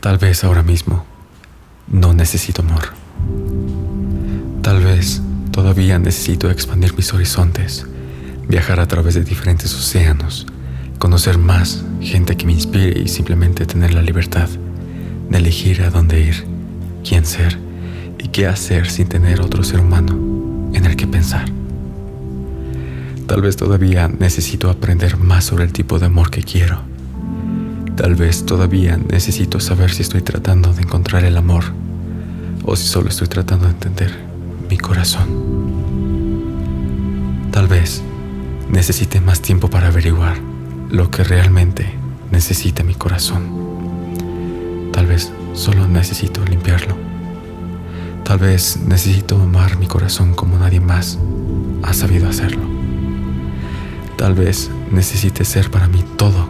Tal vez ahora mismo no necesito amor. Tal vez todavía necesito expandir mis horizontes, viajar a través de diferentes océanos, conocer más gente que me inspire y simplemente tener la libertad de elegir a dónde ir, quién ser y qué hacer sin tener otro ser humano en el que pensar. Tal vez todavía necesito aprender más sobre el tipo de amor que quiero Tal vez todavía necesito saber si estoy tratando de encontrar el amor o si solo estoy tratando de entender mi corazón. Tal vez necesite más tiempo para averiguar lo que realmente necesita mi corazón. Tal vez solo necesito limpiarlo. Tal vez necesito amar mi corazón como nadie más ha sabido hacerlo. Tal vez necesite ser para mí todo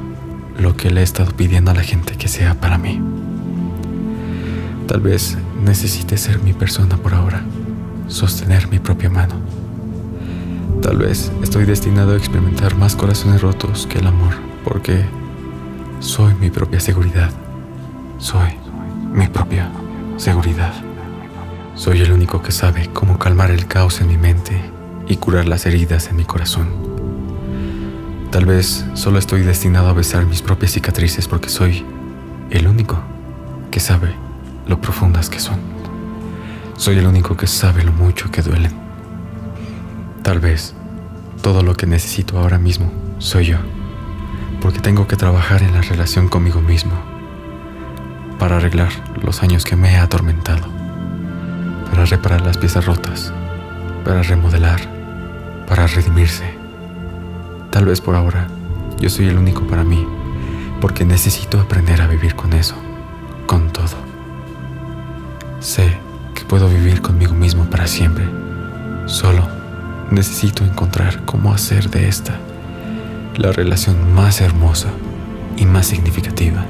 lo que le he estado pidiendo a la gente que sea para mí. Tal vez necesite ser mi persona por ahora, sostener mi propia mano. Tal vez estoy destinado a experimentar más corazones rotos que el amor, porque soy mi propia seguridad. Soy mi propia seguridad. Soy el único que sabe cómo calmar el caos en mi mente y curar las heridas en mi corazón. Tal vez solo estoy destinado a besar mis propias cicatrices porque soy el único que sabe lo profundas que son. Soy el único que sabe lo mucho que duelen. Tal vez todo lo que necesito ahora mismo soy yo, porque tengo que trabajar en la relación conmigo mismo para arreglar los años que me he atormentado, para reparar las piezas rotas, para remodelar, para redimirse Tal vez por ahora yo soy el único para mí, porque necesito aprender a vivir con eso, con todo. Sé que puedo vivir conmigo mismo para siempre. Solo necesito encontrar cómo hacer de esta la relación más hermosa y más significativa.